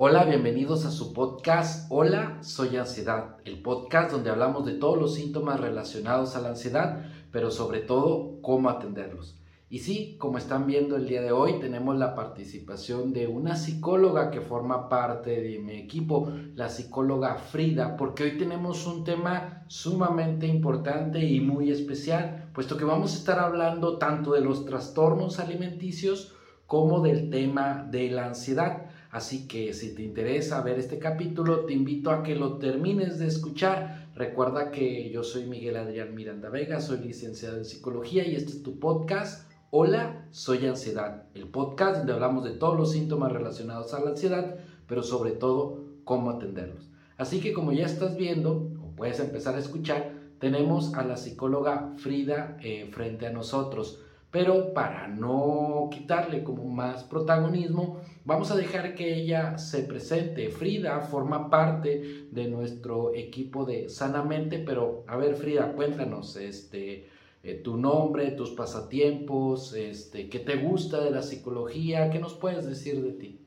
Hola, bienvenidos a su podcast Hola, soy ansiedad, el podcast donde hablamos de todos los síntomas relacionados a la ansiedad, pero sobre todo cómo atenderlos. Y sí, como están viendo el día de hoy, tenemos la participación de una psicóloga que forma parte de mi equipo, la psicóloga Frida, porque hoy tenemos un tema sumamente importante y muy especial, puesto que vamos a estar hablando tanto de los trastornos alimenticios como del tema de la ansiedad. Así que si te interesa ver este capítulo, te invito a que lo termines de escuchar. Recuerda que yo soy Miguel Adrián Miranda Vega, soy licenciado en psicología y este es tu podcast Hola, soy Ansiedad, el podcast donde hablamos de todos los síntomas relacionados a la ansiedad, pero sobre todo cómo atenderlos. Así que como ya estás viendo, o puedes empezar a escuchar, tenemos a la psicóloga Frida eh, frente a nosotros. Pero para no quitarle como más protagonismo, vamos a dejar que ella se presente. Frida forma parte de nuestro equipo de Sanamente, pero a ver Frida, cuéntanos, este, eh, tu nombre, tus pasatiempos, este, qué te gusta de la psicología, qué nos puedes decir de ti.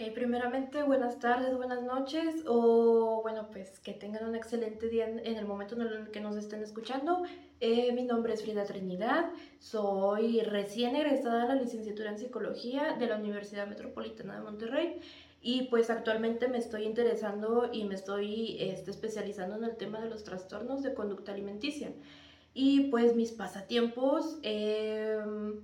Ok, primeramente buenas tardes, buenas noches o bueno, pues que tengan un excelente día en, el momento en el que nos estén escuchando. Eh, mi nombre es Frida Trinidad, soy recién egresada de la licenciatura en psicología de la Universidad Metropolitana de Monterrey y pues actualmente me estoy interesando y me estoy este, especializando en el tema de los trastornos de conducta alimenticia. Y pues mis pasatiempos, em,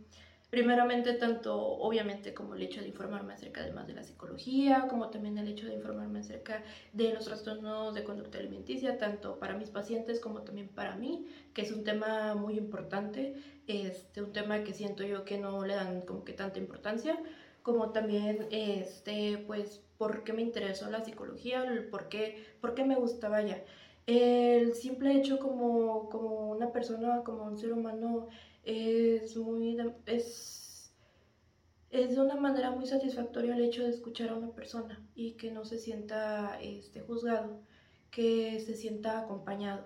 primeramente tanto obviamente como el hecho de informarme acerca además de la psicología, como también el hecho de informarme acerca de los trastornos de conducta alimenticia, tanto para mis pacientes como también para mí, que es un tema muy importante, este, un tema que siento yo que no le dan como que tanta importancia, como también este, pues por qué me interesó la psicología, por qué, por qué me gustaba ya. El simple hecho como, como una persona, como un ser humano, es muy... es, es de una manera muy satisfactoria el hecho de escuchar a una persona y que no se sienta este, juzgado, que se sienta acompañado.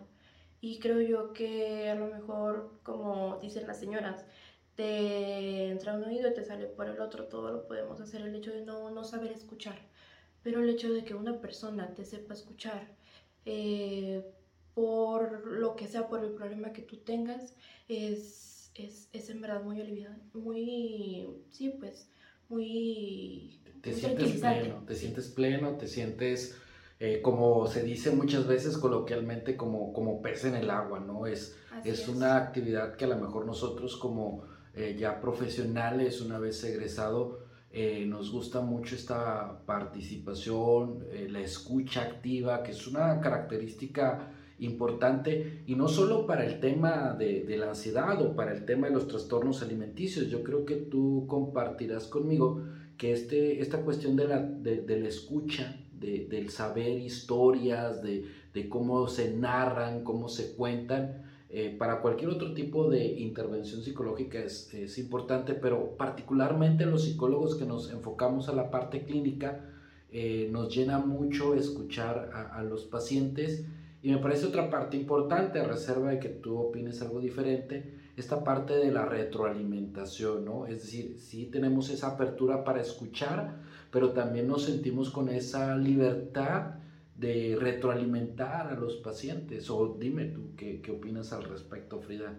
Y creo yo que a lo mejor, como dicen las señoras, te entra un oído y te sale por el otro, todo lo podemos hacer, el hecho de no, no saber escuchar. Pero el hecho de que una persona te sepa escuchar, eh, por lo que sea, por el problema que tú tengas, es, es, es en verdad muy aliviado, muy, sí, pues, muy... Te sientes pleno, te sientes pleno, te sientes, eh, como se dice muchas veces coloquialmente, como, como pez en el agua, ¿no? Es, es, una actividad que a lo mejor nosotros como eh, ya profesionales, una vez egresado, eh, nos gusta mucho esta participación, eh, la escucha activa, que es una característica importante y no solo para el tema de, la ansiedad o para el tema de los trastornos alimenticios. Yo creo que tú compartirás conmigo que este, esta cuestión de la, de, la escucha, del saber historias, de, de cómo se narran, cómo se cuentan, eh, para cualquier otro tipo de intervención psicológica es, es, importante, pero particularmente los psicólogos que nos enfocamos a la parte clínica, eh, nos llena mucho escuchar a, a, los pacientes. Y me parece otra parte importante, a reserva de que tú opines algo diferente, esta parte de la retroalimentación, ¿no? Es decir, sí tenemos esa apertura para escuchar, pero también nos sentimos con esa libertad de retroalimentar a los pacientes. O dime tú, ¿qué, qué opinas al respecto, Frida?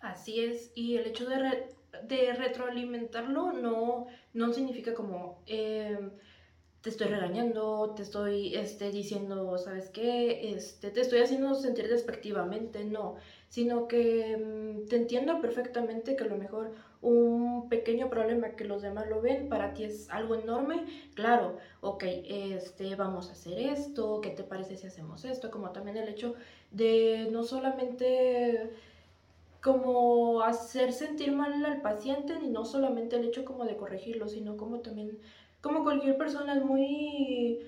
Así es, y el hecho de, de retroalimentarlo no, no significa como em, te estoy regañando, te estoy este, diciendo, ¿sabes qué? Este, te estoy haciendo sentir despectivamente, no, sino que em, te entiendo perfectamente que a lo mejor un pequeño problema que los demás lo ven, para ti es algo enorme, claro, ok, este, vamos a hacer esto, ¿qué te parece si hacemos esto? Como también el hecho de no solamente como hacer sentir mal al paciente, ni no solamente el hecho como de corregirlo, sino como también, como cualquier persona es muy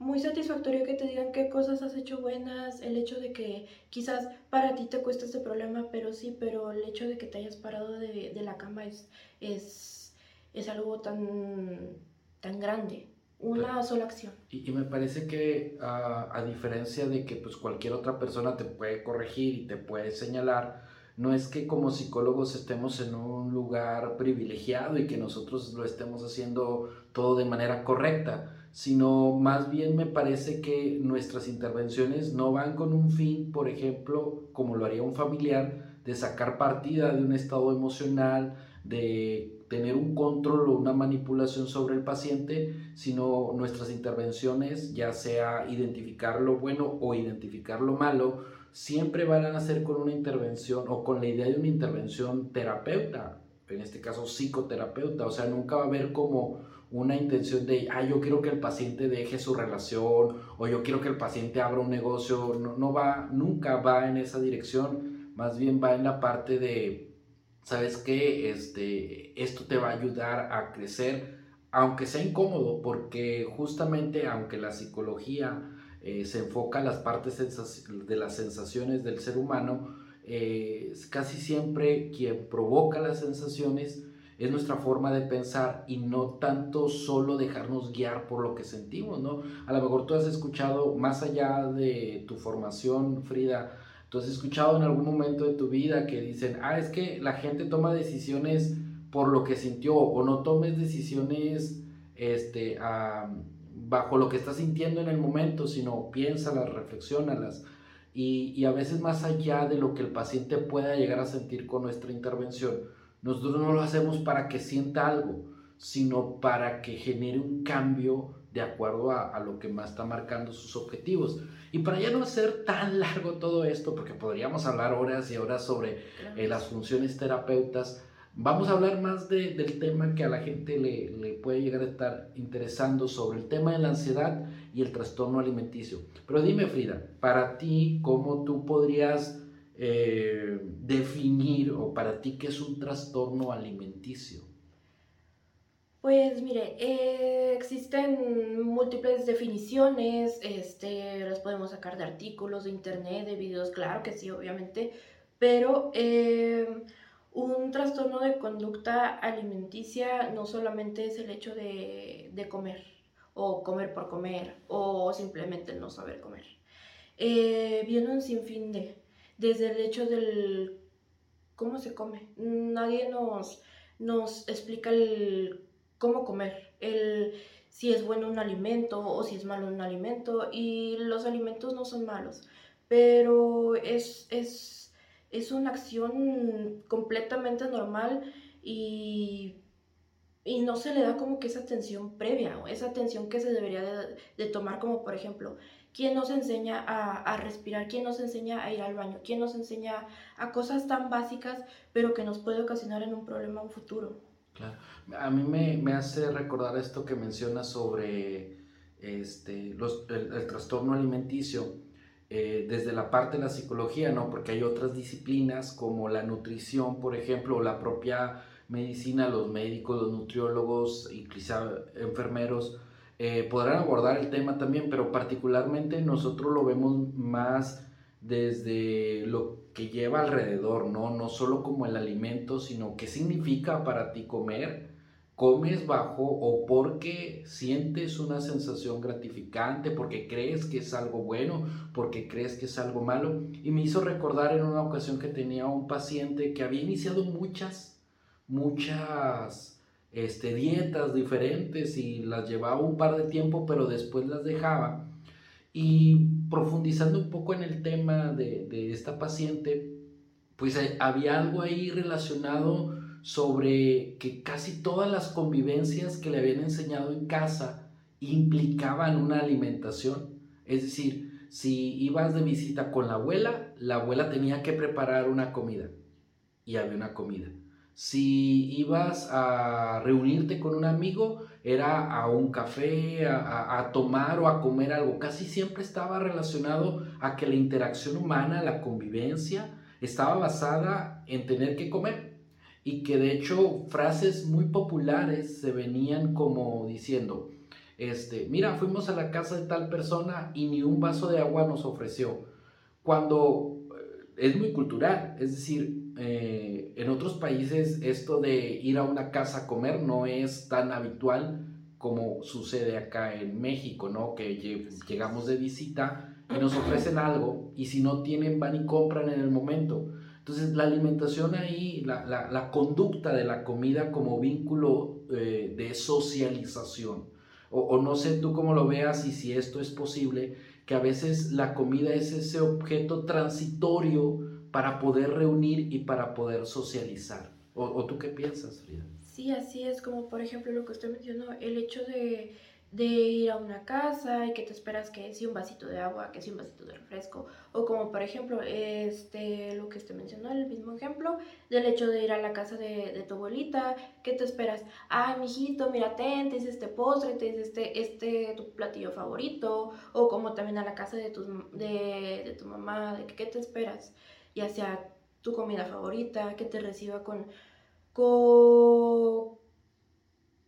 muy satisfactorio que te digan qué cosas has hecho buenas, el hecho de que quizás para ti te cuesta este problema, pero sí, pero el hecho de que te hayas parado de, de la cama es, es, es, algo tan, tan grande, una sola acción. Y, y, me parece que a, a diferencia de que pues cualquier otra persona te puede corregir y te puede señalar, no es que como psicólogos estemos en un lugar privilegiado y que nosotros lo estemos haciendo todo de manera correcta sino más bien me parece que nuestras intervenciones no van con un fin, por ejemplo, como lo haría un familiar, de sacar partida de un estado emocional, de tener un control o una manipulación sobre el paciente, sino nuestras intervenciones, ya sea identificar lo bueno o identificar lo malo, siempre van a ser con una intervención o con la idea de una intervención terapeuta, en este caso psicoterapeuta, o sea, nunca va a haber como una intención de, ah, yo quiero que el paciente deje su relación o yo quiero que el paciente abra un negocio, no, no va, nunca va en esa dirección, más bien va en la parte de, ¿sabes qué? Este, esto te va a ayudar a crecer, aunque sea incómodo, porque justamente aunque la psicología eh, se enfoca en las partes de las sensaciones del ser humano, eh, casi siempre quien provoca las sensaciones es nuestra forma de pensar y no tanto solo dejarnos guiar por lo que sentimos, ¿no? A lo mejor tú has escuchado, más allá de tu formación, Frida, tú has escuchado en algún momento de tu vida que dicen, ah, es que la gente toma decisiones por lo que sintió o no tomes decisiones este, bajo lo que estás sintiendo en el momento, sino piénsalas, reflexionalas. Y, y a veces más allá de lo que el paciente pueda llegar a sentir con nuestra intervención, nosotros no lo hacemos para que sienta algo, sino para que genere un cambio de acuerdo a, lo que más está marcando sus objetivos. Y para ya no hacer tan largo todo esto, porque podríamos hablar horas y horas sobre eh, las funciones terapeutas, vamos a hablar más del tema que a la gente le, le, puede llegar a estar interesando sobre el tema de la ansiedad y el trastorno alimenticio. Pero dime, Frida, para ti, ¿cómo tú podrías eh, definir o para ti qué es un trastorno alimenticio? Pues mire, eh, existen múltiples definiciones, este, las podemos sacar de artículos, de internet, de videos, claro que sí, obviamente, pero eh, un trastorno de conducta alimenticia no solamente es el hecho de, comer, o comer por comer, o simplemente no saber comer. viene un sinfín de, desde el hecho del cómo se come. Nadie nos, nos explica el cómo comer, el si es bueno un alimento o si es malo un alimento. Y los alimentos no son malos, pero es, es, es una acción completamente normal y, y, no se le da como que esa atención previa, esa atención que se debería de, de tomar como por ejemplo ¿Quién nos enseña a, respirar? ¿Quién nos enseña a ir al baño? ¿Quién nos enseña a cosas tan básicas, pero que nos puede ocasionar en un problema un futuro? Claro. A mí me, hace recordar esto que menciona sobre este, el, trastorno alimenticio. Eh, desde la parte de la psicología, ¿no? Porque hay otras disciplinas como la nutrición, por ejemplo, o la propia medicina, los médicos, los nutriólogos, incluso enfermeros, eh, podrán abordar el tema también, pero particularmente nosotros lo vemos más desde lo que lleva alrededor, ¿no? No solo como el alimento, sino qué significa para ti comer. Comes bajo o porque sientes una sensación gratificante, porque crees que es algo bueno, porque crees que es algo malo. Y me hizo recordar en una ocasión que tenía un paciente que había iniciado muchas, muchas este, dietas diferentes y las llevaba un par de tiempo, pero después las dejaba. Y profundizando un poco en el tema de, de esta paciente, pues eh, había algo ahí relacionado sobre que casi todas las convivencias que le habían enseñado en casa implicaban una alimentación. Es decir, si ibas de visita con la abuela, la abuela tenía que preparar una comida y había una comida. Si ibas a reunirte con un amigo, era a un café, a, tomar o a comer algo. Casi siempre estaba relacionado a que la interacción humana, la convivencia, estaba basada en tener que comer. Y que de hecho frases muy populares se venían como diciendo, este, mira, fuimos a la casa de tal persona y ni un vaso de agua nos ofreció. Cuando eh, es muy cultural, es decir, eh, en otros países esto de ir a una casa a comer no es tan habitual como sucede acá en México, ¿no? Que llegamos de visita y nos ofrecen algo y si no tienen van y compran en el momento. Entonces la alimentación ahí, la, la, conducta de la comida como vínculo eh, de socialización, o, no sé tú cómo lo veas y si esto es posible, que a veces la comida es ese objeto transitorio para poder reunir y para poder socializar. ¿O, tú qué piensas, Frida? Sí, así es, como por ejemplo lo que usted mencionó, el hecho de de ir a una casa y que te esperas que si un vasito de agua, que si un vasito de refresco, o como por ejemplo, este, lo que usted mencionó, el mismo ejemplo, del hecho de ir a la casa de, tu abuelita, que te esperas, ay, mijito, mira, ten, te hice este postre, te hice este, este, tu platillo favorito, o como también a la casa de tu, de, tu mamá, de ¿qué te esperas? Ya sea tu comida favorita, que te reciba con, con,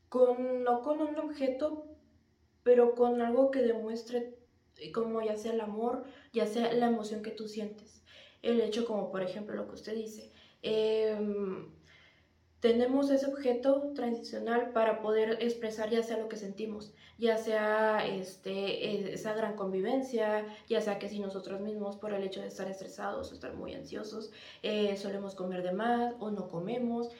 con no con un objeto, pero con algo que demuestre eh, como ya sea el amor, ya sea la emoción que tú sientes. El hecho como por ejemplo lo que usted dice, em, tenemos ese objeto transicional para poder expresar ya sea lo que sentimos, ya sea este, e, esa gran convivencia, ya sea que si nosotros mismos por el hecho de estar estresados o estar muy ansiosos, eh, solemos comer de más o no comemos,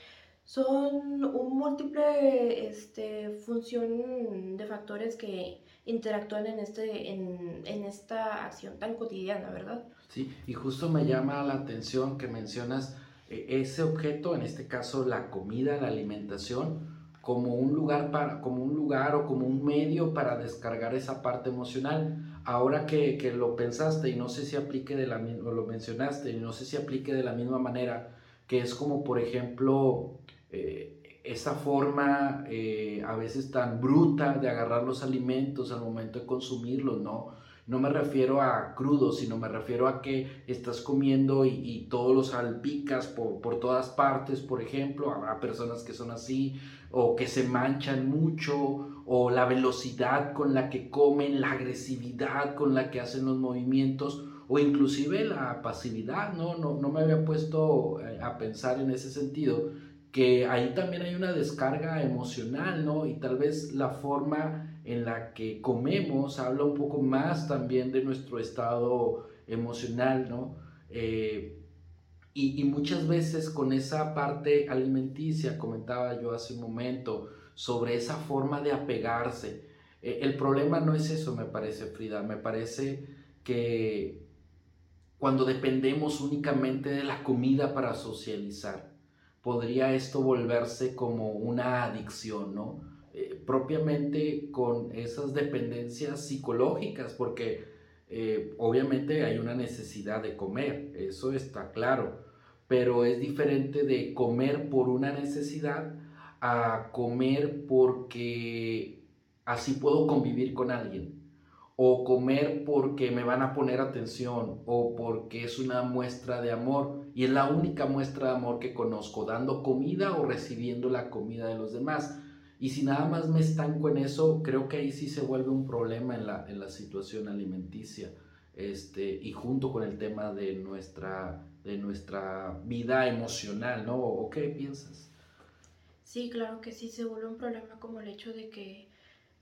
son un múltiple este, función de factores que interactúan en, este, en, en, esta acción tan cotidiana, ¿verdad? Sí, y justo me llama la atención que mencionas eh, ese objeto, en este caso la comida, la alimentación, como un lugar para, como un lugar o como un medio para descargar esa parte emocional. Ahora que, que lo pensaste y no sé si aplique de la o lo mencionaste y no sé si aplique de la misma manera, que es como por ejemplo eh, esa forma eh, a veces tan bruta de agarrar los alimentos al momento de consumirlos, ¿no? No me refiero a crudo, sino me refiero a que estás comiendo y, todos los salpicas por, por, todas partes, por ejemplo, habrá personas que son así, o que se manchan mucho, o la velocidad con la que comen, la agresividad con la que hacen los movimientos, o inclusive la pasividad, ¿no? No, no me había puesto eh, a pensar en ese sentido, que ahí también hay una descarga emocional, ¿no? Y tal vez la forma en la que comemos habla un poco más también de nuestro estado emocional, ¿no? Eh, y, muchas veces con esa parte alimenticia, comentaba yo hace un momento, sobre esa forma de apegarse. Eh, el problema no es eso, me parece, Frida, me parece que cuando dependemos únicamente de la comida para socializar, podría esto volverse como una adicción, ¿no? Eh, propiamente con esas dependencias psicológicas, porque eh, obviamente hay una necesidad de comer, eso está claro, pero es diferente de comer por una necesidad a comer porque así puedo convivir con alguien o comer porque me van a poner atención o porque es una muestra de amor y es la única muestra de amor que conozco, dando comida o recibiendo la comida de los demás. Y si nada más me estanco en eso, creo que ahí sí se vuelve un problema en la, en la situación alimenticia. Este, y junto con el tema de nuestra, de nuestra vida emocional, ¿no? ¿O qué piensas? Sí, claro que sí se vuelve un problema como el hecho de que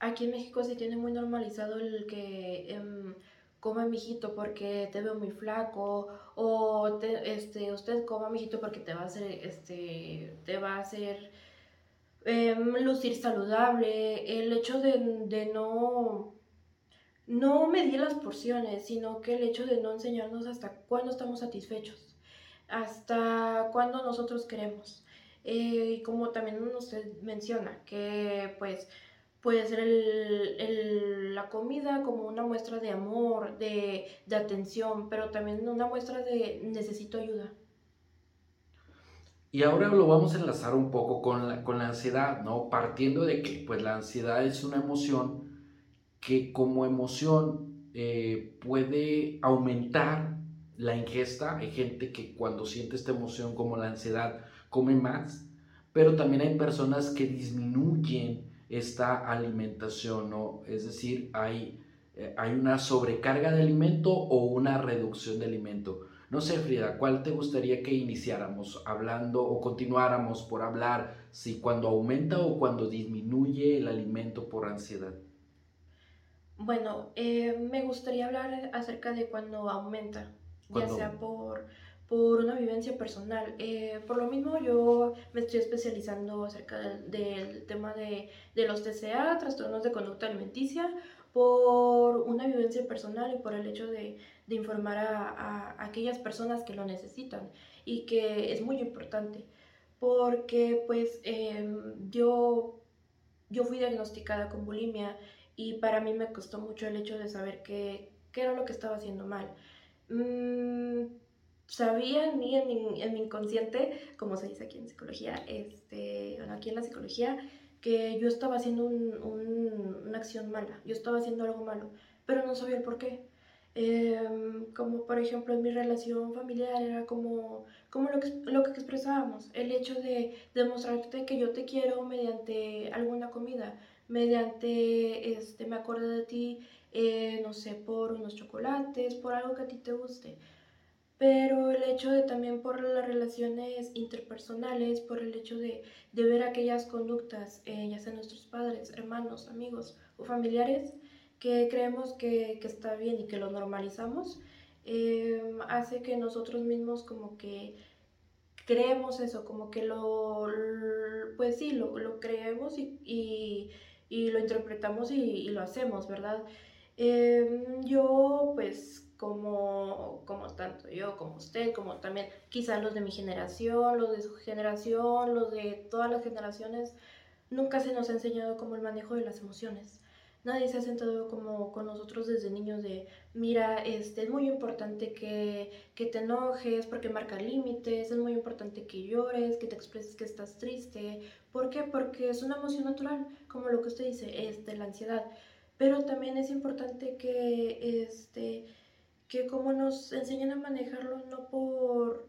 aquí en México se tiene muy normalizado el que eh, coma mijito porque te veo muy flaco o este, usted coma mijito porque te va a hacer, este, te va a hacer em, lucir saludable. El hecho de, de no no medir las porciones, sino que el hecho de no enseñarnos hasta cuándo estamos satisfechos, hasta cuándo nosotros queremos. Eh, y como también usted menciona, que pues puede ser el, la comida como una muestra de amor, de, atención, pero también una muestra de necesito ayuda. Y ahora lo vamos a enlazar un poco con la, con la ansiedad, ¿no? Partiendo de que pues la ansiedad es una emoción que como emoción eh, puede aumentar la ingesta. Hay gente que cuando siente esta emoción como la ansiedad come más, pero también hay personas que disminuyen esta alimentación, ¿no? Es decir, hay, eh, hay una sobrecarga de alimento o una reducción de alimento. No sé, Frida, ¿cuál te gustaría que iniciáramos hablando o continuáramos por hablar si cuando aumenta o cuando disminuye el alimento por ansiedad? Bueno, eh, me gustaría hablar acerca de cuando aumenta, ya sea por, por una vivencia personal. Eh, por lo mismo yo me estoy especializando acerca del, tema de, los TCA, trastornos de conducta alimenticia, por una vivencia personal y por el hecho de, informar a, aquellas personas que lo necesitan y que es muy importante porque pues em, yo, yo fui diagnosticada con bulimia y para mí me costó mucho el hecho de saber qué era lo que estaba haciendo mal. Mm, sabía en en mi, inconsciente, como se dice aquí en psicología, este, aquí en la psicología, que yo estaba haciendo una acción mala, yo estaba haciendo algo malo, pero no sabía el por qué. Em, como por ejemplo en mi relación familiar era como, como lo, que, lo que expresábamos, el hecho de demostrarte que yo te quiero mediante alguna comida, mediante, este, me acuerdo de ti, eh, no sé, por unos chocolates, por algo que a ti te guste pero el hecho de también por las relaciones interpersonales, por el hecho de, de ver aquellas conductas, eh, ya sean nuestros padres, hermanos, amigos o familiares, que creemos que, que está bien y que lo normalizamos, eh, hace que nosotros mismos como que creemos eso, como que lo, pues sí, lo, lo creemos y, y, y, lo interpretamos y, lo hacemos, ¿verdad? Eh, yo pues como, como tanto yo, como usted, como también quizás los de mi generación, los de su generación, los de todas las generaciones, nunca se nos ha enseñado como el manejo de las emociones. Nadie se ha sentado como con nosotros desde niños de, mira, este, es muy importante que, que te enojes porque marca límites, es muy importante que llores, que te expreses que estás triste. ¿Por qué? Porque es una emoción natural, como lo que usted dice, este, la ansiedad. Pero también es importante que, este, que como nos enseñan a manejarlo no por,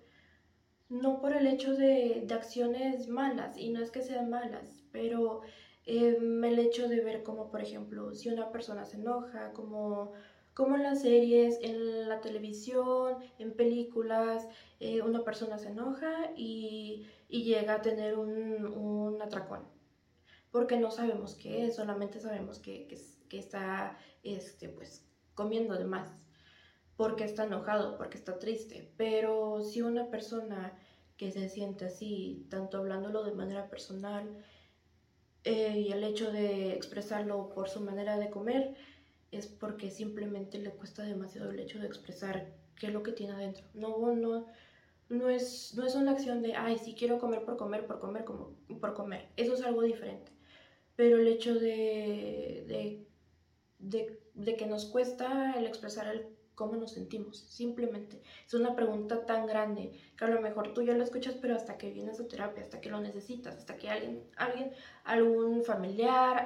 no por el hecho de, acciones malas, y no es que sean malas, pero em, el hecho de ver como, por ejemplo, si una persona se enoja, como, como en las series, en la televisión, en películas, eh, una persona se enoja y, llega a tener un, un, atracón. Porque no sabemos qué es, solamente sabemos que, que, está este, pues, comiendo de más porque está enojado, porque está triste. Pero si una persona que se siente así, tanto hablándolo de manera personal eh, y el hecho de expresarlo por su manera de comer, es porque simplemente le cuesta demasiado el hecho de expresar qué es lo que tiene adentro. No, no, no es, no es una acción de, ay, si quiero comer por comer, por comer, como, por comer. Eso es algo diferente. Pero el hecho de, de, de, de que nos cuesta el expresar el cómo nos sentimos, simplemente. Es una pregunta tan grande que a lo mejor tú ya lo escuchas, pero hasta que vienes a terapia, hasta que lo necesitas, hasta que alguien, alguien algún familiar,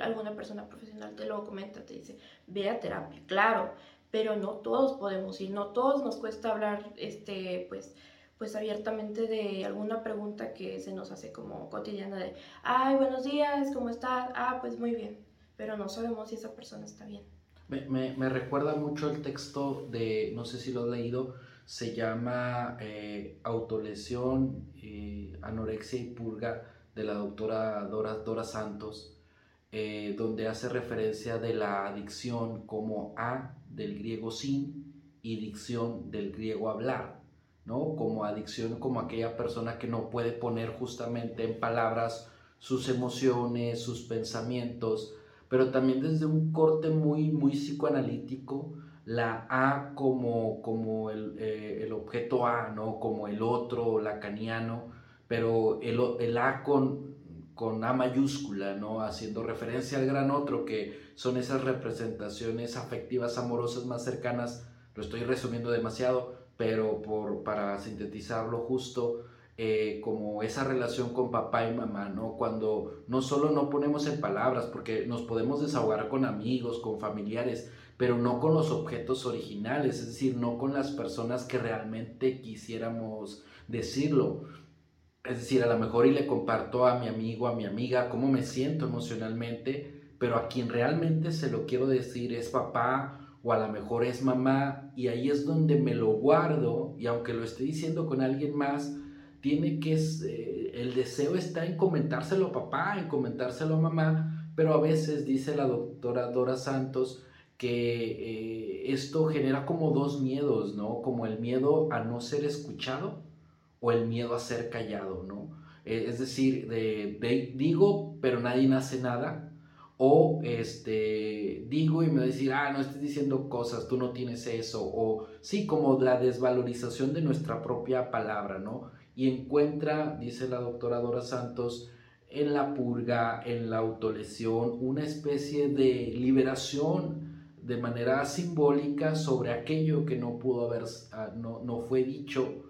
alguna persona profesional te lo comenta, te dice, ve a terapia, claro, pero no todos podemos ir, no todos nos cuesta hablar, este, pues, pues abiertamente de alguna pregunta que se nos hace como cotidiana de, ay, buenos días, ¿cómo estás? Ah, pues muy bien, pero no sabemos si esa persona está bien. Me, me, recuerda mucho el texto de, no sé si lo has leído, se llama eh, Autolesión, eh, Anorexia y Purga de la doctora Dora, Dora Santos, eh, donde hace referencia de la adicción como a del griego sin y dicción del griego hablar, ¿no? Como adicción como aquella persona que no puede poner justamente en palabras sus emociones, sus pensamientos, pero también desde un corte muy, muy psicoanalítico, la A como, como el, eh, el objeto A, ¿no? Como el otro lacaniano, pero el, el A con, con A mayúscula, ¿no? Haciendo referencia al gran otro, que son esas representaciones afectivas amorosas más cercanas, lo estoy resumiendo demasiado, pero por, para sintetizarlo justo, eh, como esa relación con papá y mamá, ¿no? Cuando no solo no ponemos en palabras, porque nos podemos desahogar con amigos, con familiares, pero no con los objetos originales, es decir, no con las personas que realmente quisiéramos decirlo. Es decir, a lo mejor y le comparto a mi amigo, a mi amiga, cómo me siento emocionalmente, pero a quien realmente se lo quiero decir es papá o a lo mejor es mamá, y ahí es donde me lo guardo, y aunque lo esté diciendo con alguien más, tiene que, eh, el deseo está en comentárselo a papá, en comentárselo a mamá, pero a veces dice la doctora Dora Santos que eh, esto genera como dos miedos, ¿no? Como el miedo a no ser escuchado o el miedo a ser callado, ¿no? Eh, es decir, de, digo, pero nadie hace nada, o este, digo y me va a decir, ah, no estés diciendo cosas, tú no tienes eso, o sí, como la desvalorización de nuestra propia palabra, ¿no? Y encuentra, dice la doctora Dora Santos, en la purga, en la autolesión, una especie de liberación de manera simbólica sobre aquello que no pudo haber, ah, no, no fue dicho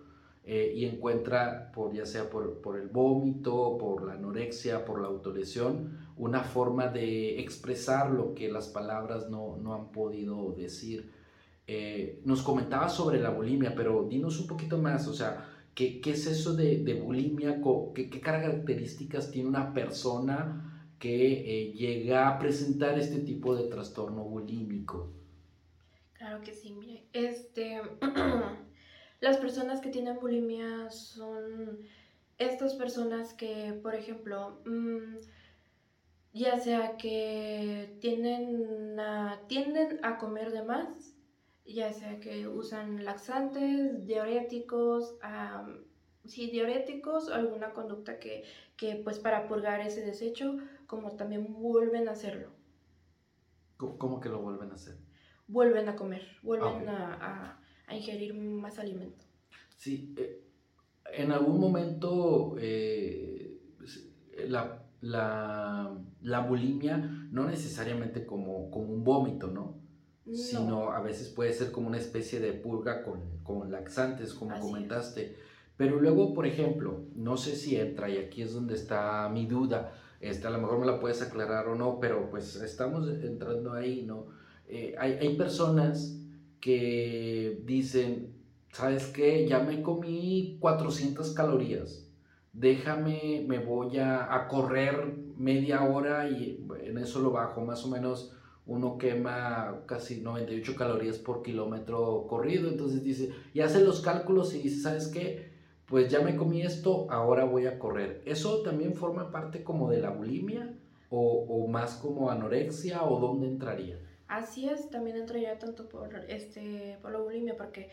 eh, y encuentra, por, ya sea por, por, el vómito, por la anorexia, por la autolesión, una forma de expresar lo que las palabras no, no han podido decir. Eh, nos comentaba sobre la bulimia, pero dinos un poquito más, o sea, ¿qué, es eso de, bulimia? ¿Qué, ¿Qué, características tiene una persona que eh, llega a presentar este tipo de trastorno bulímico. Claro que sí, mire, este, las personas que tienen bulimia son estas personas que, por ejemplo, mm, ya sea que tienen a, tienden a comer de más, ya sea que usan laxantes, diuréticos, sí, diuréticos, alguna conducta que, que pues para purgar ese desecho, como también vuelven a hacerlo. ¿Cómo que lo vuelven a hacer? Vuelven a comer, vuelven a, a, ingerir más alimento. Sí, eh, en algún momento eh, la, la, la, bulimia no necesariamente como, como un vómito, ¿no? Sino a veces puede ser como una especie de purga con, con laxantes, como comentaste. Pero luego, por ejemplo, no sé si entra, y aquí es donde está mi duda, este, a lo mejor me la puedes aclarar o no, pero pues estamos entrando ahí, ¿no? Eh, hay, hay, personas que dicen, ¿sabes qué? Ya me comí 400 calorías, déjame, me voy a, a correr media hora y en eso lo bajo, más o menos uno quema casi 98 calorías por kilómetro corrido, entonces dice, y hace los cálculos y dice, ¿sabes qué? pues ya me comí esto, ahora voy a correr. ¿Eso también forma parte como de la bulimia o, más como anorexia o dónde entraría? Así es, también entraría tanto por, este, por la bulimia porque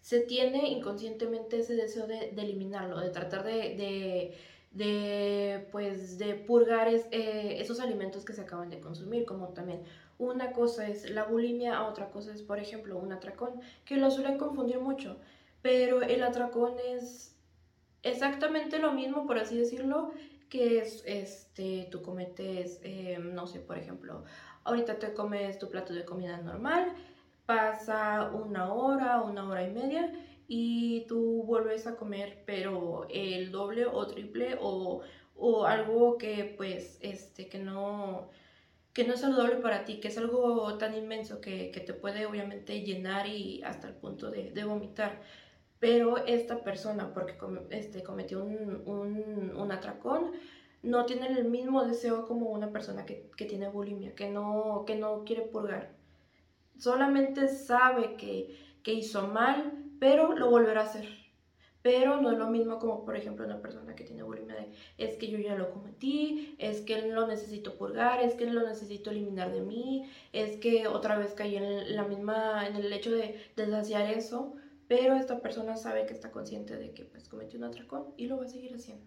se tiene inconscientemente ese deseo de, eliminarlo, de tratar de, de, pues, de purgar eh, esos alimentos que se acaban de consumir, como también una cosa es la bulimia, otra cosa es, por ejemplo, un atracón, que lo suelen confundir mucho, pero el atracón es exactamente lo mismo, por así decirlo, que es, este, tú cometes, eh, no sé, por ejemplo, ahorita te comes tu plato de comida normal, pasa una hora, una hora y media y tú vuelves a comer, pero el doble o triple o, o algo que pues, este, que no que no es saludable para ti, que es algo tan inmenso que, que te puede obviamente llenar y hasta el punto de, de vomitar pero esta persona, porque este, cometió un, atracón, no tiene el mismo deseo como una persona que, tiene bulimia, que no, que no quiere purgar. Solamente sabe que, hizo mal, pero lo volverá a hacer. Pero no es lo mismo como, por ejemplo, una persona que tiene bulimia de, es que yo ya lo cometí, es que lo necesito purgar, es que lo necesito eliminar de mí, es que otra vez caí en la misma, en el hecho de deshaciar eso pero esta persona sabe que está consciente de que pues cometió un atracón y lo va a seguir haciendo.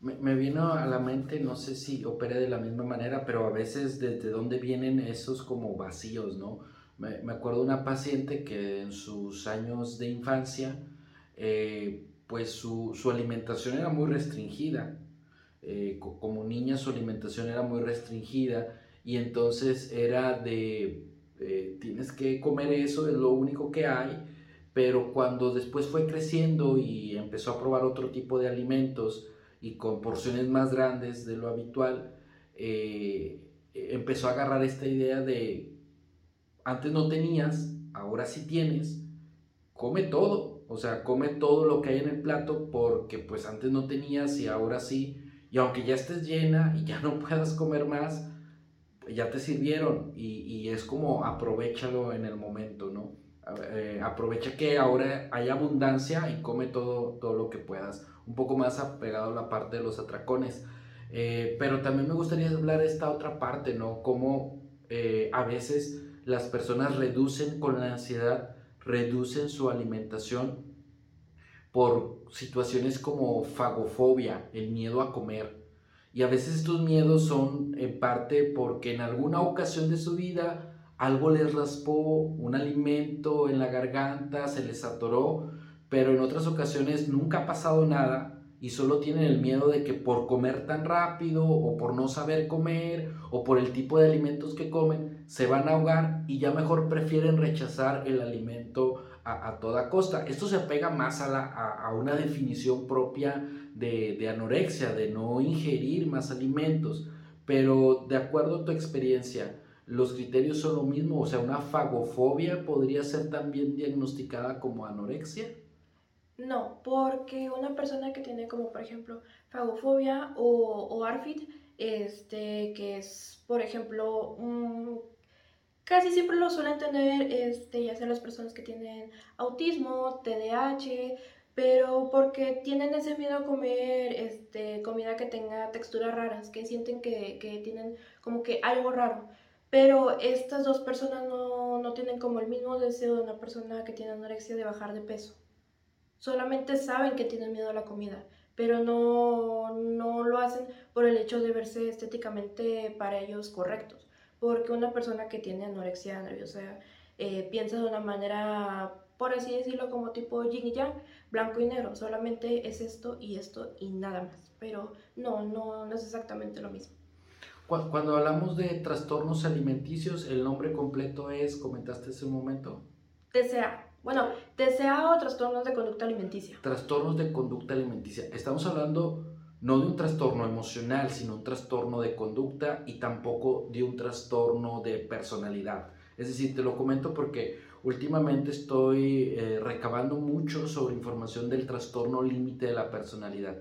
Me, vino a la mente, no sé si opere de la misma manera, pero a veces desde dónde vienen esos como vacíos, ¿no? Me, me acuerdo una paciente que en sus años de infancia, eh, pues su, su, alimentación era muy restringida. Eh, como niña su alimentación era muy restringida y entonces era de, eh, tienes que comer eso, es lo único que hay pero cuando después fue creciendo y empezó a probar otro tipo de alimentos y con porciones más grandes de lo habitual, eh, empezó a agarrar esta idea de, antes no tenías, ahora sí tienes, come todo, o sea, come todo lo que hay en el plato porque pues antes no tenías y ahora sí, y aunque ya estés llena y ya no puedas comer más, ya te sirvieron y, y es como aprovechalo en el momento, ¿no? Eh, aprovecha que ahora hay abundancia y come todo, todo lo que puedas. Un poco más apegado a la parte de los atracones. Eh, pero también me gustaría hablar de esta otra parte, ¿no? Como eh, a veces las personas reducen con la ansiedad, reducen su alimentación por situaciones como fagofobia, el miedo a comer. Y a veces estos miedos son en parte porque en alguna ocasión de su vida algo les raspó, un alimento en la garganta, se les atoró, pero en otras ocasiones nunca ha pasado nada y solo tienen el miedo de que por comer tan rápido o por no saber comer o por el tipo de alimentos que comen se van a ahogar y ya mejor prefieren rechazar el alimento a, toda costa. Esto se pega más a, la, a, una definición propia de, de, anorexia, de no ingerir más alimentos. Pero de acuerdo a tu experiencia, ¿los criterios son lo mismo? O sea, una fagofobia podría ser también diagnosticada como anorexia. No, porque una persona que tiene como por ejemplo fagofobia o, o ARFID, este, que es por ejemplo, casi siempre lo suelen tener este, ya sea las personas que tienen autismo, TDAH, pero porque tienen ese miedo a comer este, comida que tenga texturas raras, que sienten que, que tienen como que algo raro. Pero estas dos personas no, no tienen como el mismo deseo de una persona que tiene anorexia de bajar de peso solamente saben que tienen miedo a la comida, pero no, no lo hacen por el hecho de verse estéticamente para ellos correctos. Porque una persona que tiene anorexia nerviosa eh, piensa de una manera, por así decirlo, como tipo yin y yang, blanco y negro. Solamente es esto y esto y nada más. Pero no, no, no es exactamente lo mismo. Cuando hablamos de trastornos alimenticios, el nombre completo es, comentaste hace un momento. TCA, bueno, TCA o trastornos de conducta alimenticia. Trastornos de conducta alimenticia. Estamos hablando no de un trastorno emocional, sino un trastorno de conducta y tampoco de un trastorno de personalidad. Es decir, te lo comento porque últimamente estoy eh, recabando mucho sobre información del trastorno límite de la personalidad.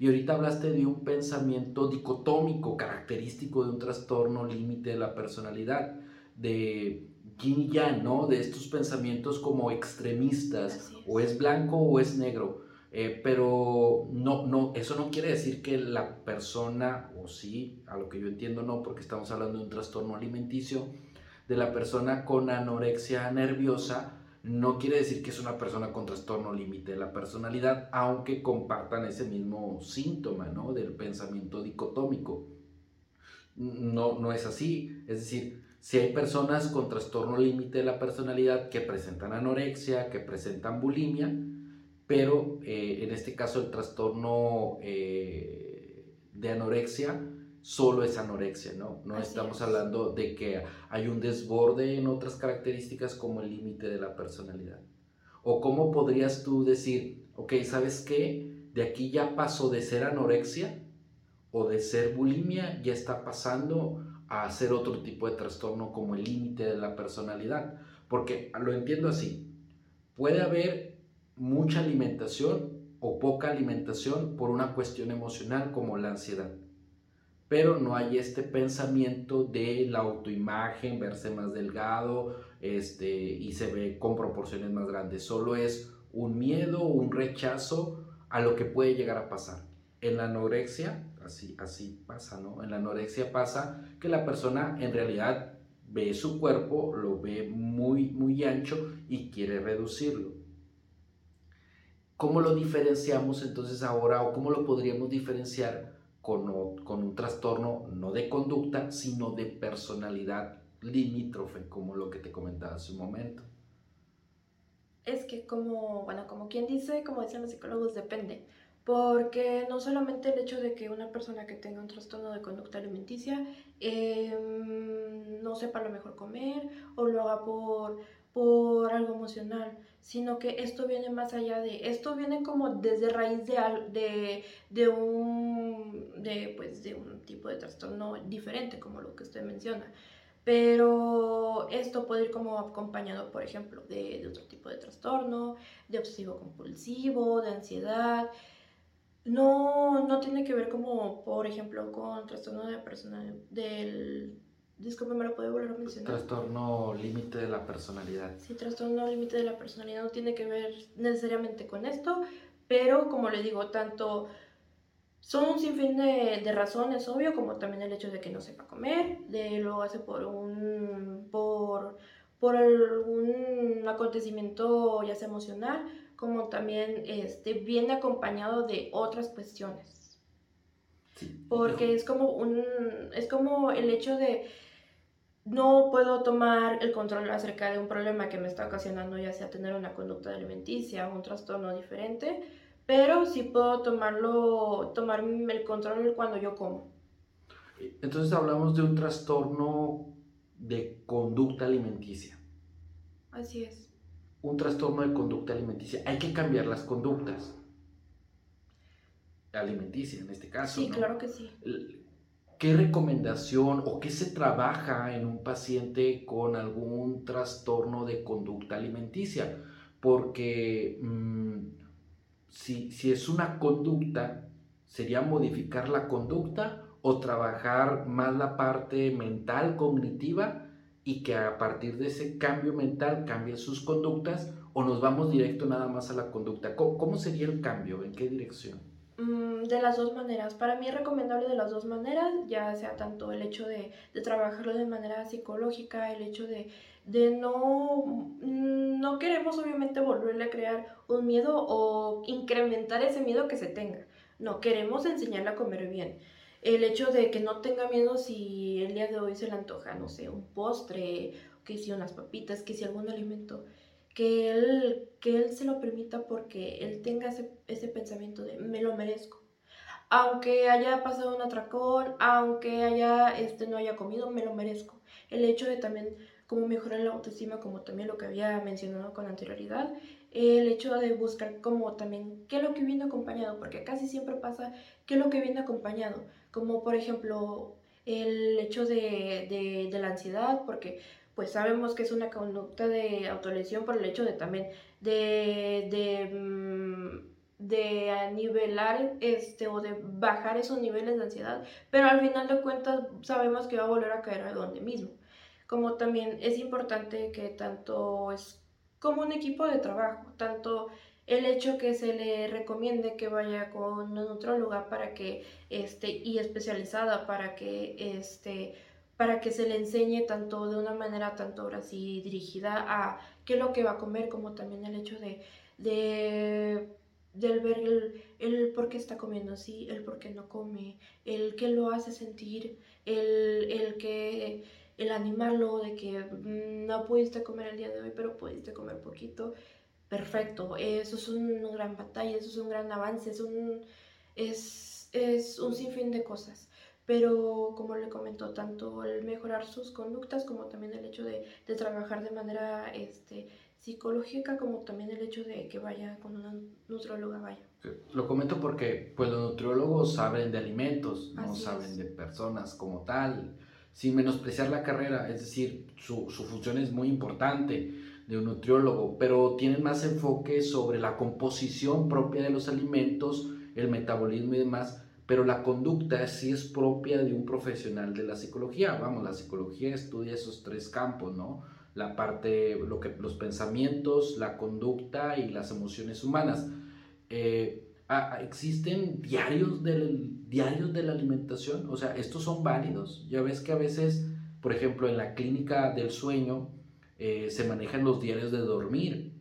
Y ahorita hablaste de un pensamiento dicotómico característico de un trastorno límite de la personalidad, de yin y ¿no? De estos pensamientos como extremistas, o es blanco o es negro. Eh, pero no, no, eso no quiere decir que la persona, o sí, a lo que yo entiendo no, porque estamos hablando de un trastorno alimenticio, de la persona con anorexia nerviosa, no quiere decir que es una persona con trastorno límite de la personalidad, aunque compartan ese mismo síntoma, ¿no? Del pensamiento dicotómico. No, no es así, es decir, si hay personas con trastorno límite de la personalidad que presentan anorexia, que presentan bulimia, pero eh, en este caso el trastorno eh, de anorexia solo es anorexia, ¿no? No estamos hablando de que hay un desborde en otras características como el límite de la personalidad. O cómo podrías tú decir, ok, ¿sabes qué? De aquí ya pasó de ser anorexia o de ser bulimia, ya está pasando a hacer otro tipo de trastorno como el límite de la personalidad. Porque lo entiendo así, puede haber mucha alimentación o poca alimentación por una cuestión emocional como la ansiedad. Pero no hay este pensamiento de la autoimagen, verse más delgado este, y se ve con proporciones más grandes. Solo es un miedo, un rechazo a lo que puede llegar a pasar. En la anorexia así, pasa, ¿no? En la anorexia pasa que la persona en realidad ve su cuerpo, lo ve muy, muy ancho y quiere reducirlo. ¿Cómo lo diferenciamos entonces ahora o cómo lo podríamos diferenciar con, con un trastorno no de conducta, sino de personalidad limítrofe, como lo que te comentaba hace un momento? Es que como, bueno, como quien dice, como dicen los psicólogos, depende porque no solamente el hecho de que una persona que tenga un trastorno de conducta alimenticia em, no sepa lo mejor comer o lo haga por, por algo emocional, sino que esto viene más allá de, esto viene como desde raíz de, de, de, un, de, pues, de un tipo de trastorno diferente, como lo que usted menciona. Pero esto puede ir como acompañado, por ejemplo, de, de otro tipo de trastorno, de obsesivo compulsivo, de ansiedad, no, no tiene que ver como, por ejemplo, con trastorno de personalidad, del... Disculpe, ¿me lo puede volver a mencionar? Trastorno límite de la personalidad. Sí, trastorno límite de la personalidad no tiene que ver necesariamente con esto, pero como le digo, tanto son un sinfín de, de, razones, obvio, como también el hecho de que no sepa comer, de lo hace por un por, por algún acontecimiento ya sea emocional, como también este, viene acompañado de otras cuestiones. Porque es como un es como el hecho de no puedo tomar el control acerca de un problema que me está ocasionando ya sea tener una conducta alimenticia o un trastorno diferente, pero sí puedo tomarlo, tomar el control cuando yo como. Entonces hablamos de un trastorno de conducta alimenticia. Así es. Un trastorno de conducta alimenticia. Hay que cambiar las conductas. Alimenticia en este caso. Sí, claro que sí. ¿Qué recomendación o qué se trabaja en un paciente con algún trastorno de conducta alimenticia? Porque mm, si, si es una conducta, sería modificar la conducta o trabajar más la parte mental, cognitiva, y que a partir de ese cambio mental cambien sus conductas o nos vamos directo nada más a la conducta. cómo sería el cambio? ¿En qué dirección? Mm, de las dos maneras. Para mí es recomendable de las dos maneras, ya sea tanto el hecho de, de trabajarlo de manera psicológica, el hecho de, de no, mm, no queremos obviamente volverle a crear un miedo o incrementar ese miedo que se tenga. No, queremos enseñarle a comer bien. El hecho de que no tenga miedo si el día de hoy se le antoja, no sé, un postre, que si unas papitas, que si algún alimento que él, que él se lo permita porque él tenga ese, ese pensamiento de me lo merezco. Aunque haya pasado un atracón, aunque haya, este, no haya comido, me lo merezco. El hecho de también como mejorar la autoestima, como también lo que había mencionado con anterioridad, el hecho de buscar como también qué es lo que viene acompañado, porque casi siempre pasa qué es lo que viene acompañado, como por ejemplo el hecho de, de, la ansiedad, porque pues sabemos que es una conducta de autolesión por el hecho de también de, de, mm, de nivelar este o de bajar esos niveles de ansiedad, pero al final de cuentas sabemos que va a volver a caer a donde mismo. Como también es importante que tanto es como un equipo de trabajo, tanto el hecho que se le recomiende que vaya con una nutróloga para que este y especializada para que este para que se le enseñe tanto de una manera tanto ahora sí dirigida a qué es lo que va a comer, como también el hecho de, de del ver el, el, por qué está comiendo así, el por qué no come, el qué lo hace sentir, el, el que el animarlo de que mm, no pudiste comer el día de hoy, pero pudiste comer poquito, perfecto, eso es una gran batalla, eso es un gran avance, es un, es, es un sinfín de cosas. Pero como le comentó, tanto el mejorar sus conductas como también el hecho de, de trabajar de manera este, psicológica, como también el hecho de que vaya con una nutrióloga, vaya. Lo comento porque pues los nutriólogos saben de alimentos, no saben de personas como tal, sin menospreciar la carrera, es decir, su, función es muy importante de un nutriólogo, pero tienen más enfoque sobre la composición propia de los alimentos, el metabolismo y demás, pero la conducta sí es propia de un profesional de la psicología. Vamos, la psicología estudia esos tres campos, ¿no? La parte, lo que, los pensamientos, la conducta y las emociones humanas. Eh, ¿Existen diarios, del, diarios de la alimentación? O sea, ¿estos son válidos? Ya ves que a veces, por ejemplo, en la clínica del sueño eh, se manejan los diarios de dormir,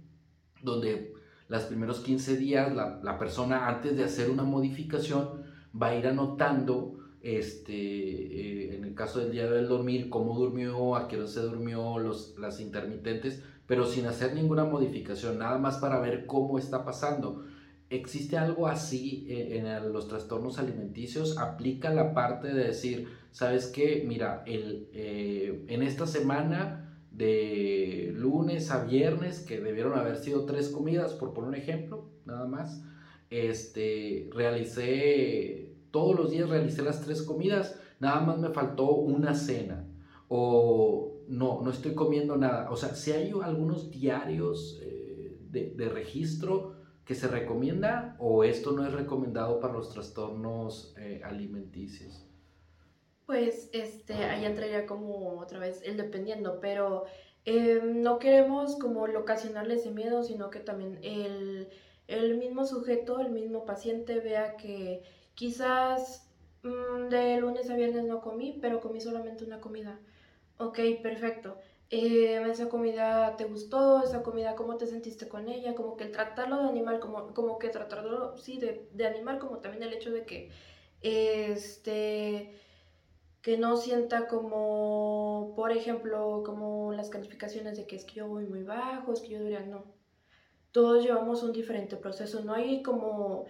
donde los primeros 15 días la, la persona antes de hacer una modificación va a ir anotando, este, eh, en el caso del día del dormir, cómo durmió, a qué se durmió, los, las intermitentes, pero sin hacer ninguna modificación, nada más para ver cómo está pasando. ¿Existe algo así eh, en, los trastornos alimenticios? ¿Aplica la parte de decir, sabes qué? Mira, el, eh, en esta semana de lunes a viernes, que debieron haber sido tres comidas, por poner un ejemplo, nada más, este, realicé, todos los días realicé las tres comidas, nada más me faltó una cena. O no, no estoy comiendo nada. O sea, si hay algunos diarios eh, de, registro que se recomienda o esto no es recomendado para los trastornos eh, alimenticios. Pues este, ahí entraría como otra vez el dependiendo, pero em, no queremos como ocasionarle ese miedo, sino que también el el mismo sujeto, el mismo paciente vea que, quizás mm, de lunes a viernes no comí, pero comí solamente una comida. Ok, perfecto. Eh, esa comida te gustó, esa comida, cómo te sentiste con ella, como que el tratarlo de animal, como, como que tratarlo, sí, de, de animal, como también el hecho de que, este, que no sienta como, por ejemplo, como las calificaciones de que es que yo voy muy bajo, es que yo debería, no. Todos llevamos un diferente proceso, no hay como,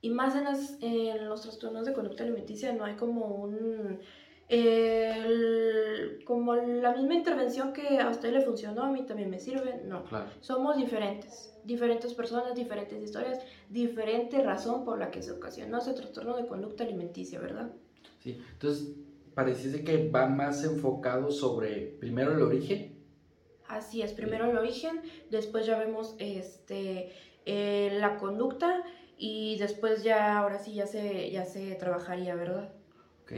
y más en, las, en los trastornos de conducta alimenticia, no hay como un como la misma intervención que a usted le funcionó, a mí también me sirve, no. Somos diferentes, diferentes personas, diferentes historias, diferente razón por la que se ocasionó ese trastorno de conducta alimenticia, ¿verdad? Sí, entonces pareciese que va más enfocado sobre primero el origen. Así es, primero el origen, después ya vemos este, eh, la conducta y después ya, ahora sí, ya se, ya se trabajaría, ¿verdad? Ok.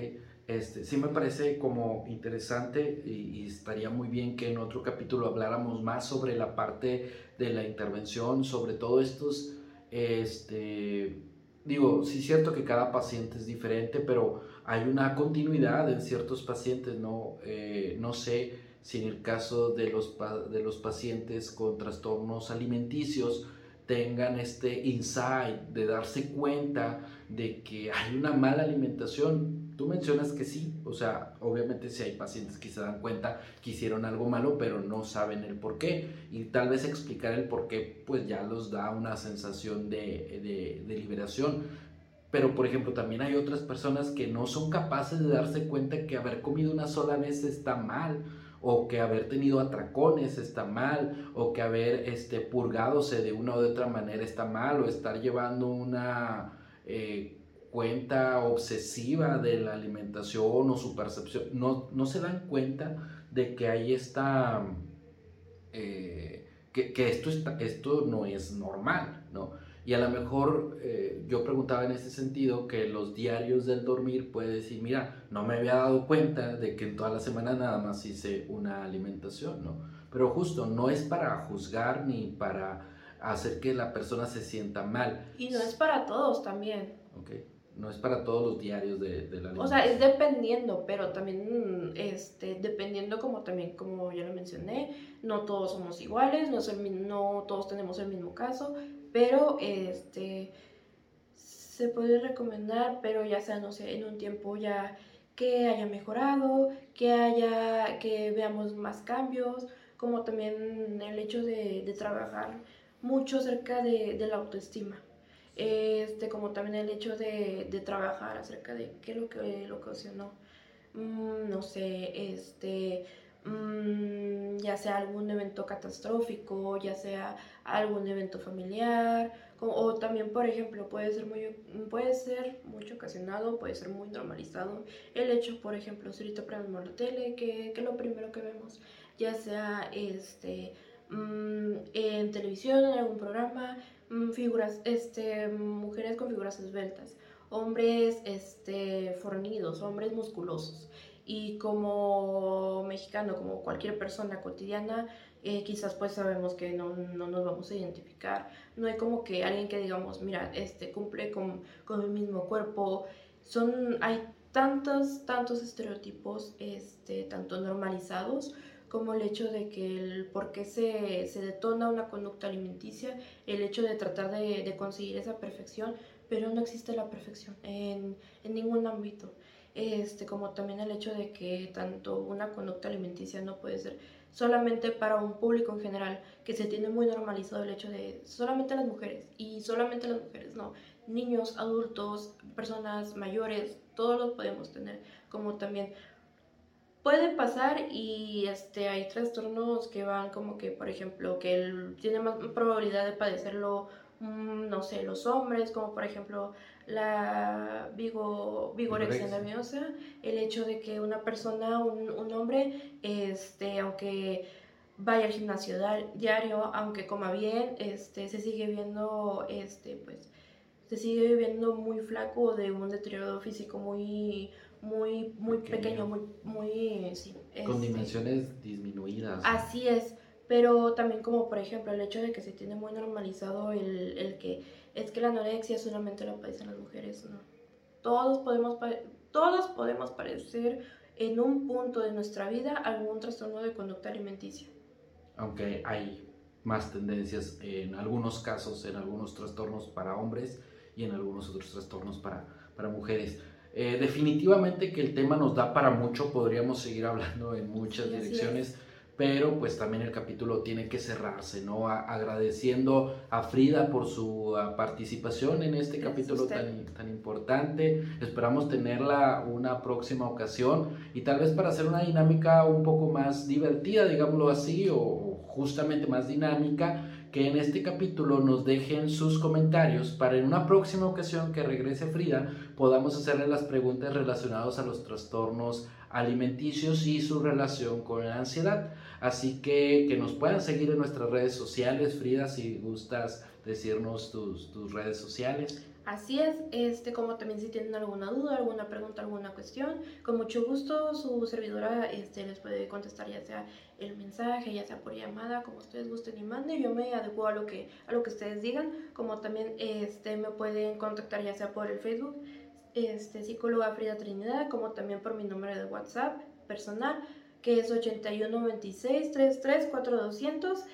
Este, sí me parece como interesante y, estaría muy bien que en otro capítulo habláramos más sobre la parte de la intervención, sobre todo estos, este, digo, sí es cierto que cada paciente es diferente, pero hay una continuidad en ciertos pacientes, no, eh, no sé si en el caso de los, de los pacientes con trastornos alimenticios, tengan este insight de darse cuenta de que hay una mala alimentación Tú mencionas que sí, o sea, obviamente si hay pacientes que se dan cuenta que hicieron algo malo, pero no saben el por qué. Y tal vez explicar el por qué, pues ya los da una sensación de, de, liberación. Pero, por ejemplo, también hay otras personas que no son capaces de darse cuenta que haber comido una sola vez está mal, o que haber tenido atracones está mal, o que haber este, purgadose de una u otra manera está mal, o estar llevando una... Eh, cuenta obsesiva de la alimentación o su percepción, no, no se dan cuenta de que hay esta, eh, que, que, esto, está, esto no es normal, ¿no? Y a lo mejor eh, yo preguntaba en ese sentido que los diarios del dormir puede decir, mira, no me había dado cuenta de que en toda la semana nada más hice una alimentación, ¿no? Pero justo, no es para juzgar ni para hacer que la persona se sienta mal. Y no es para todos también. Okay no es para todos los diarios de, la O sea, es dependiendo, pero también, este, dependiendo como también, como ya lo mencioné, no todos somos iguales, no, es el, no todos tenemos el mismo caso, pero, este, se puede recomendar, pero ya sea, no sé, en un tiempo ya que haya mejorado, que haya, que veamos más cambios, como también el hecho de, de trabajar mucho acerca de, de la autoestima este, como también el hecho de, de trabajar acerca de qué es lo que lo ocasionó, mm, no sé, este, mm, ya sea algún evento catastrófico, ya sea algún evento familiar, o, también, por ejemplo, puede ser, muy, puede ser mucho ocasionado, puede ser muy normalizado el hecho, por ejemplo, si ahorita prendemos la tele, que, que lo primero que vemos, ya sea este, mm, en televisión, en algún programa, figuras, este, mujeres con figuras esbeltas, hombres este, fornidos, hombres musculosos. Y como mexicano, como cualquier persona cotidiana, eh, quizás pues sabemos que no, no, nos vamos a identificar. No hay como que alguien que digamos, mira, este cumple con, con el mismo cuerpo. Son, hay tantos, tantos estereotipos, este, tanto normalizados como el hecho de que el por qué se, se detona una conducta alimenticia, el hecho de tratar de, de, conseguir esa perfección, pero no existe la perfección en, en ningún ámbito. Este, como también el hecho de que tanto una conducta alimenticia no puede ser solamente para un público en general, que se tiene muy normalizado el hecho de solamente las mujeres, y solamente las mujeres, no, niños, adultos, personas mayores, todos los podemos tener, como también puede pasar y este, hay trastornos que van como que, por ejemplo, que él tiene más probabilidad de padecerlo, mm, no sé, los hombres, como por ejemplo la vigo, vigorexia nerviosa, el hecho de que una persona, un, un hombre, este, aunque vaya al gimnasio diario, aunque coma bien, este, se sigue viendo, este, pues, se sigue viendo muy flaco de un deterioro físico muy muy, muy pequeño, muy, muy, sí. Con este, dimensiones disminuidas. Así es, pero también como por ejemplo el hecho de que se tiene muy normalizado el, el que es que la anorexia solamente lo padecen las mujeres, ¿no? todos podemos, todos podemos parecer en un punto de nuestra vida algún trastorno de conducta alimenticia. Aunque hay más tendencias en algunos casos, en algunos trastornos para hombres y en algunos otros trastornos para, para mujeres. Eh, definitivamente que el tema nos da para mucho, podríamos seguir hablando en muchas direcciones pero pues también el capítulo tiene que cerrarse, ¿no? agradeciendo a Frida por su ah, participación en este capítulo tan, tan importante. Esperamos tenerla una próxima ocasión y tal vez para hacer una dinámica un poco más divertida, digámoslo así, o justamente más dinámica, que en este capítulo nos dejen sus comentarios para en una próxima ocasión que regrese Frida podamos hacerle las preguntas relacionadas a los trastornos alimenticios y su relación con la ansiedad. Así que que nos puedan seguir en nuestras redes sociales, Frida, si gustas decirnos tus, tus redes sociales. Así es, este, como también si tienen alguna duda, alguna pregunta, alguna cuestión, con mucho gusto su servidora este, les puede contestar ya sea el mensaje, ya sea por llamada, como ustedes gusten y manden, yo me adecuo a lo que, a lo que ustedes digan, como también este, me pueden contactar ya sea por el Facebook, este, psicóloga Frida Trinidad, como también por mi número de WhatsApp personal, que es 8126 33 4200.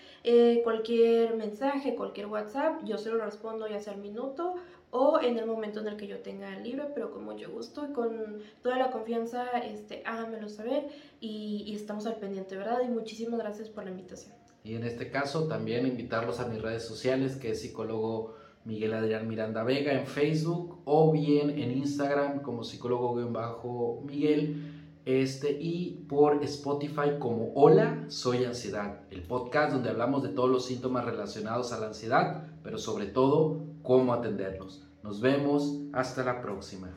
cualquier mensaje, cualquier WhatsApp, yo se lo respondo ya sea al minuto o en el momento en el que yo tenga el libro, pero con mucho gusto y con toda la confianza, este, háganmelo saber y, y estamos al pendiente, ¿verdad? Y muchísimas gracias por la invitación. Y en este caso también invitarlos a mis redes sociales, que es psicólogo Miguel Adrián Miranda Vega en Facebook o bien en Instagram como psicólogo-miguel. Este, y por Spotify como Hola, soy ansiedad, el podcast donde hablamos de todos los síntomas relacionados a la ansiedad, pero sobre todo cómo atenderlos. Nos vemos, hasta la próxima.